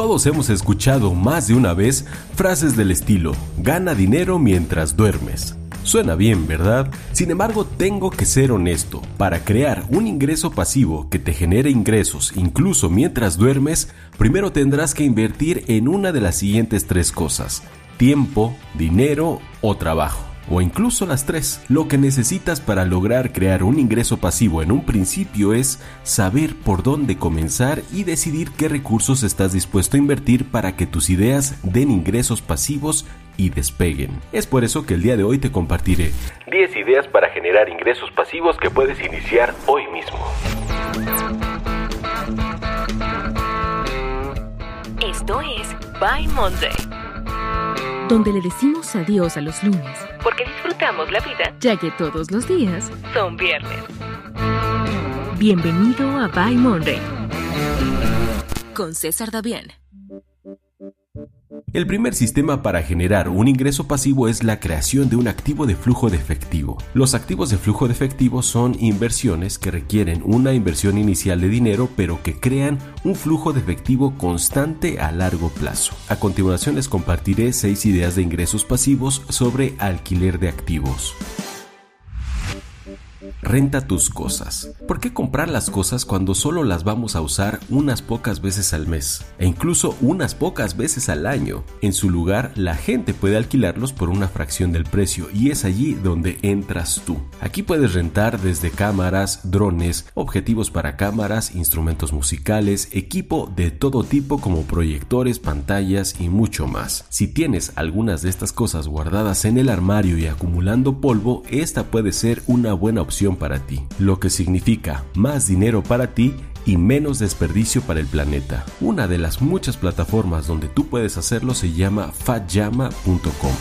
Todos hemos escuchado más de una vez frases del estilo, gana dinero mientras duermes. Suena bien, ¿verdad? Sin embargo, tengo que ser honesto. Para crear un ingreso pasivo que te genere ingresos incluso mientras duermes, primero tendrás que invertir en una de las siguientes tres cosas. Tiempo, dinero o trabajo o incluso las tres. Lo que necesitas para lograr crear un ingreso pasivo en un principio es saber por dónde comenzar y decidir qué recursos estás dispuesto a invertir para que tus ideas den ingresos pasivos y despeguen. Es por eso que el día de hoy te compartiré 10 ideas para generar ingresos pasivos que puedes iniciar hoy mismo. Esto es By Monday, donde le decimos adiós a los lunes disfrutamos la vida, ya que todos los días son viernes. Bienvenido a By Monday con César Davián. El primer sistema para generar un ingreso pasivo es la creación de un activo de flujo de efectivo. Los activos de flujo de efectivo son inversiones que requieren una inversión inicial de dinero pero que crean un flujo de efectivo constante a largo plazo. A continuación les compartiré 6 ideas de ingresos pasivos sobre alquiler de activos. Renta tus cosas. ¿Por qué comprar las cosas cuando solo las vamos a usar unas pocas veces al mes? E incluso unas pocas veces al año. En su lugar, la gente puede alquilarlos por una fracción del precio y es allí donde entras tú. Aquí puedes rentar desde cámaras, drones, objetivos para cámaras, instrumentos musicales, equipo de todo tipo como proyectores, pantallas y mucho más. Si tienes algunas de estas cosas guardadas en el armario y acumulando polvo, esta puede ser una buena opción para ti, lo que significa más dinero para ti y menos desperdicio para el planeta. Una de las muchas plataformas donde tú puedes hacerlo se llama fatjama.com.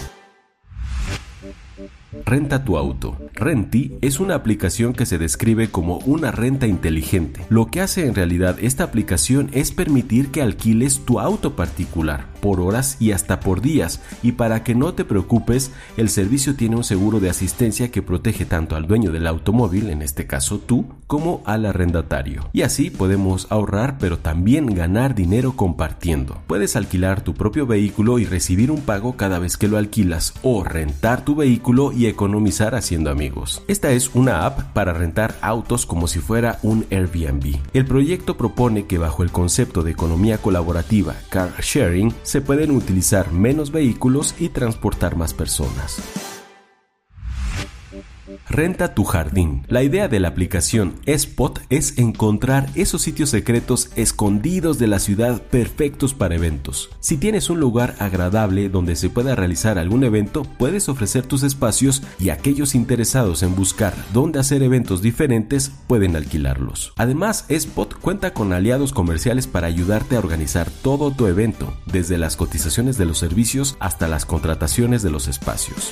Renta tu auto. Renti es una aplicación que se describe como una renta inteligente. Lo que hace en realidad esta aplicación es permitir que alquiles tu auto particular por horas y hasta por días. Y para que no te preocupes, el servicio tiene un seguro de asistencia que protege tanto al dueño del automóvil, en este caso tú, como al arrendatario. Y así podemos ahorrar pero también ganar dinero compartiendo. Puedes alquilar tu propio vehículo y recibir un pago cada vez que lo alquilas o rentar tu vehículo y economizar haciendo amigos. Esta es una app para rentar autos como si fuera un Airbnb. El proyecto propone que bajo el concepto de economía colaborativa car sharing se pueden utilizar menos vehículos y transportar más personas. Renta tu jardín. La idea de la aplicación Spot es encontrar esos sitios secretos escondidos de la ciudad perfectos para eventos. Si tienes un lugar agradable donde se pueda realizar algún evento, puedes ofrecer tus espacios y aquellos interesados en buscar dónde hacer eventos diferentes pueden alquilarlos. Además, Spot cuenta con aliados comerciales para ayudarte a organizar todo tu evento, desde las cotizaciones de los servicios hasta las contrataciones de los espacios.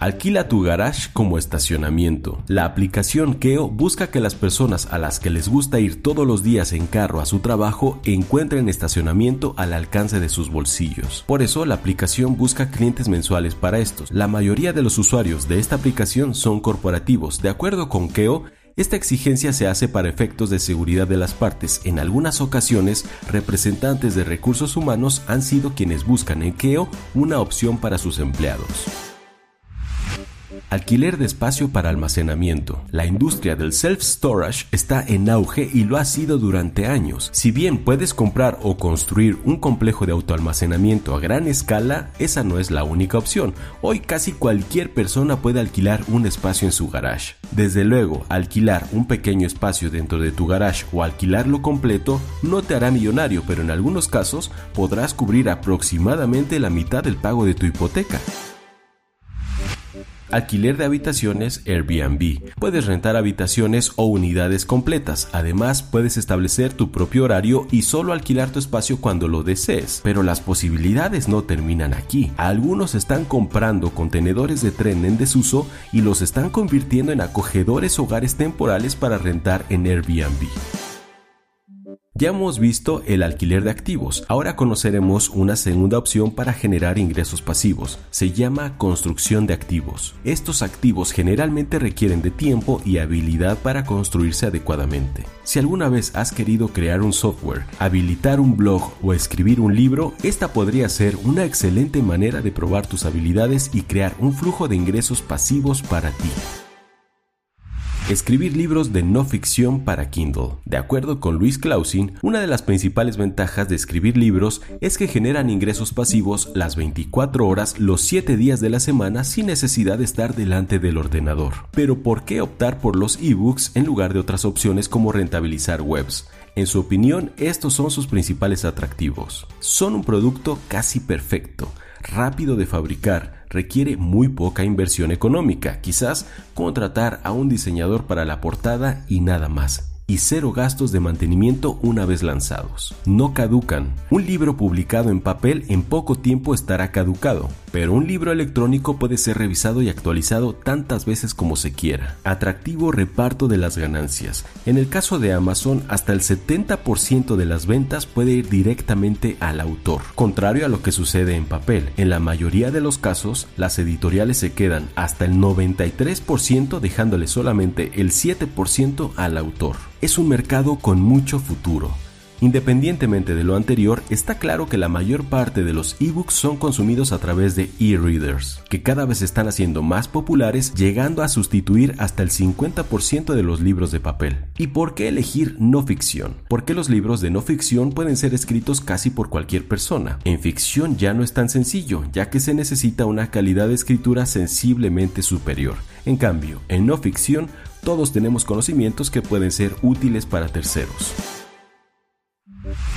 Alquila tu garage como estacionamiento. La aplicación Keo busca que las personas a las que les gusta ir todos los días en carro a su trabajo encuentren estacionamiento al alcance de sus bolsillos. Por eso la aplicación busca clientes mensuales para estos. La mayoría de los usuarios de esta aplicación son corporativos. De acuerdo con Keo, esta exigencia se hace para efectos de seguridad de las partes. En algunas ocasiones, representantes de recursos humanos han sido quienes buscan en Keo una opción para sus empleados. Alquiler de espacio para almacenamiento. La industria del self-storage está en auge y lo ha sido durante años. Si bien puedes comprar o construir un complejo de autoalmacenamiento a gran escala, esa no es la única opción. Hoy casi cualquier persona puede alquilar un espacio en su garage. Desde luego, alquilar un pequeño espacio dentro de tu garage o alquilarlo completo no te hará millonario, pero en algunos casos podrás cubrir aproximadamente la mitad del pago de tu hipoteca. Alquiler de habitaciones Airbnb. Puedes rentar habitaciones o unidades completas. Además, puedes establecer tu propio horario y solo alquilar tu espacio cuando lo desees. Pero las posibilidades no terminan aquí. Algunos están comprando contenedores de tren en desuso y los están convirtiendo en acogedores hogares temporales para rentar en Airbnb. Ya hemos visto el alquiler de activos, ahora conoceremos una segunda opción para generar ingresos pasivos, se llama construcción de activos. Estos activos generalmente requieren de tiempo y habilidad para construirse adecuadamente. Si alguna vez has querido crear un software, habilitar un blog o escribir un libro, esta podría ser una excelente manera de probar tus habilidades y crear un flujo de ingresos pasivos para ti. Escribir libros de no ficción para Kindle. De acuerdo con Luis Clausin, una de las principales ventajas de escribir libros es que generan ingresos pasivos las 24 horas los 7 días de la semana sin necesidad de estar delante del ordenador. Pero ¿por qué optar por los ebooks en lugar de otras opciones como rentabilizar webs? En su opinión, estos son sus principales atractivos. Son un producto casi perfecto, rápido de fabricar, requiere muy poca inversión económica, quizás contratar a un diseñador para la portada y nada más y cero gastos de mantenimiento una vez lanzados. No caducan. Un libro publicado en papel en poco tiempo estará caducado, pero un libro electrónico puede ser revisado y actualizado tantas veces como se quiera. Atractivo reparto de las ganancias. En el caso de Amazon, hasta el 70% de las ventas puede ir directamente al autor, contrario a lo que sucede en papel. En la mayoría de los casos, las editoriales se quedan hasta el 93% dejándole solamente el 7% al autor es un mercado con mucho futuro. Independientemente de lo anterior, está claro que la mayor parte de los ebooks son consumidos a través de e-readers, que cada vez están haciendo más populares, llegando a sustituir hasta el 50% de los libros de papel. ¿Y por qué elegir no ficción? Porque los libros de no ficción pueden ser escritos casi por cualquier persona. En ficción ya no es tan sencillo, ya que se necesita una calidad de escritura sensiblemente superior. En cambio, en no ficción todos tenemos conocimientos que pueden ser útiles para terceros.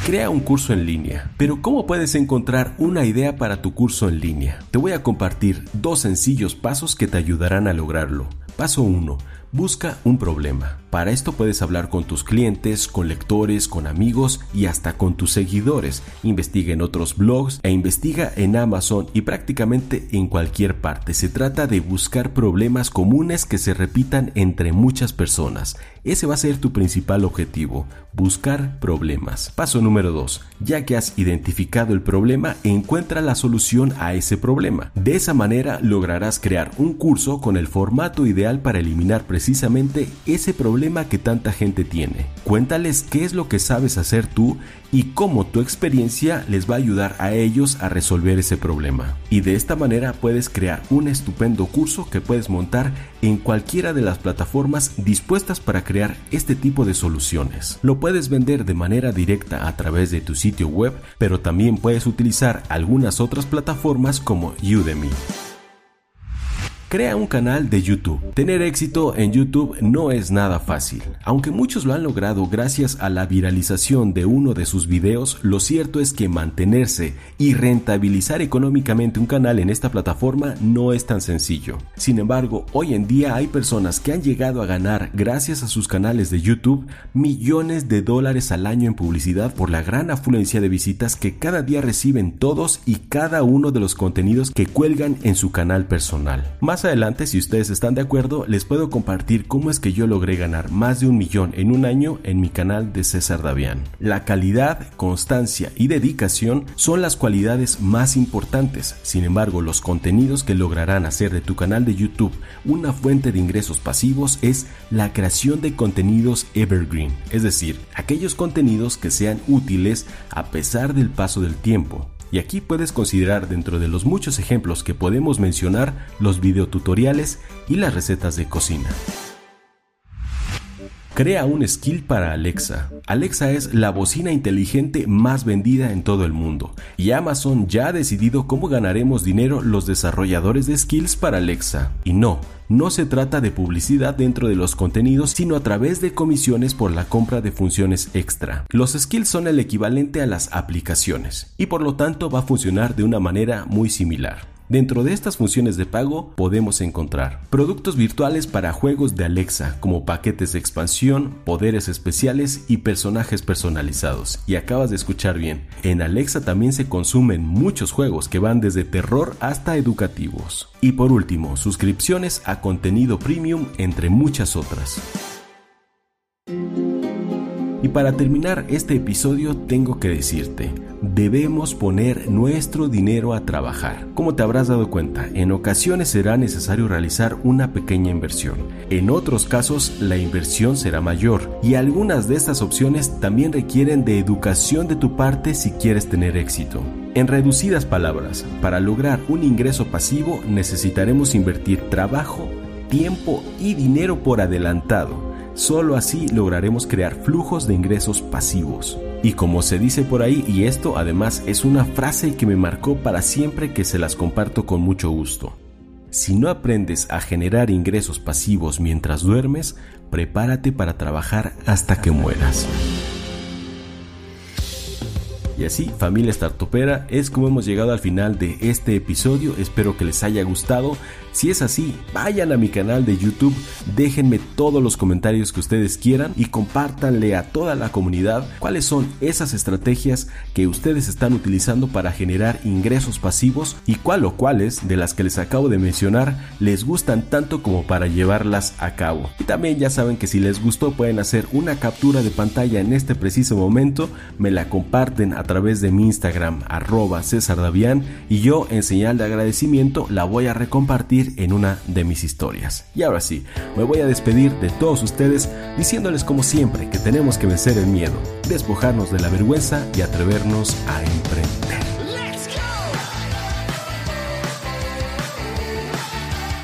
Crea un curso en línea. Pero ¿cómo puedes encontrar una idea para tu curso en línea? Te voy a compartir dos sencillos pasos que te ayudarán a lograrlo. Paso 1. Busca un problema. Para esto puedes hablar con tus clientes, con lectores, con amigos y hasta con tus seguidores. Investiga en otros blogs e investiga en Amazon y prácticamente en cualquier parte. Se trata de buscar problemas comunes que se repitan entre muchas personas. Ese va a ser tu principal objetivo, buscar problemas. Paso número 2. Ya que has identificado el problema, encuentra la solución a ese problema. De esa manera lograrás crear un curso con el formato ideal para eliminar precisamente ese problema que tanta gente tiene. Cuéntales qué es lo que sabes hacer tú y cómo tu experiencia les va a ayudar a ellos a resolver ese problema. Y de esta manera puedes crear un estupendo curso que puedes montar en cualquiera de las plataformas dispuestas para crear este tipo de soluciones. Lo puedes vender de manera directa a través de tu sitio web, pero también puedes utilizar algunas otras plataformas como Udemy. Crea un canal de YouTube. Tener éxito en YouTube no es nada fácil. Aunque muchos lo han logrado gracias a la viralización de uno de sus videos, lo cierto es que mantenerse y rentabilizar económicamente un canal en esta plataforma no es tan sencillo. Sin embargo, hoy en día hay personas que han llegado a ganar gracias a sus canales de YouTube millones de dólares al año en publicidad por la gran afluencia de visitas que cada día reciben todos y cada uno de los contenidos que cuelgan en su canal personal. Más adelante, si ustedes están de acuerdo, les puedo compartir cómo es que yo logré ganar más de un millón en un año en mi canal de César Davián. La calidad, constancia y dedicación son las cualidades más importantes. Sin embargo, los contenidos que lograrán hacer de tu canal de YouTube una fuente de ingresos pasivos es la creación de contenidos evergreen, es decir, aquellos contenidos que sean útiles a pesar del paso del tiempo. Y aquí puedes considerar dentro de los muchos ejemplos que podemos mencionar los videotutoriales y las recetas de cocina. Crea un skill para Alexa. Alexa es la bocina inteligente más vendida en todo el mundo y Amazon ya ha decidido cómo ganaremos dinero los desarrolladores de skills para Alexa. Y no, no se trata de publicidad dentro de los contenidos, sino a través de comisiones por la compra de funciones extra. Los skills son el equivalente a las aplicaciones y por lo tanto va a funcionar de una manera muy similar. Dentro de estas funciones de pago podemos encontrar productos virtuales para juegos de Alexa como paquetes de expansión, poderes especiales y personajes personalizados. Y acabas de escuchar bien, en Alexa también se consumen muchos juegos que van desde terror hasta educativos. Y por último, suscripciones a contenido premium entre muchas otras. para terminar este episodio tengo que decirte, debemos poner nuestro dinero a trabajar. Como te habrás dado cuenta, en ocasiones será necesario realizar una pequeña inversión. En otros casos, la inversión será mayor y algunas de estas opciones también requieren de educación de tu parte si quieres tener éxito. En reducidas palabras, para lograr un ingreso pasivo necesitaremos invertir trabajo, tiempo y dinero por adelantado Solo así lograremos crear flujos de ingresos pasivos. Y como se dice por ahí, y esto además es una frase que me marcó para siempre que se las comparto con mucho gusto. Si no aprendes a generar ingresos pasivos mientras duermes, prepárate para trabajar hasta que mueras. Y así, familia startupera, es como hemos llegado al final de este episodio. Espero que les haya gustado. Si es así, vayan a mi canal de YouTube, déjenme todos los comentarios que ustedes quieran y compártanle a toda la comunidad cuáles son esas estrategias que ustedes están utilizando para generar ingresos pasivos y cuál o cuáles de las que les acabo de mencionar les gustan tanto como para llevarlas a cabo. Y también ya saben que si les gustó pueden hacer una captura de pantalla en este preciso momento, me la comparten a través de mi Instagram arroba César Davián y yo en señal de agradecimiento la voy a recompartir en una de mis historias. Y ahora sí, me voy a despedir de todos ustedes diciéndoles como siempre que tenemos que vencer el miedo, despojarnos de la vergüenza y atrevernos a emprender.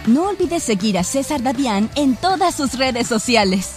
No olvides seguir a César Davián en todas sus redes sociales.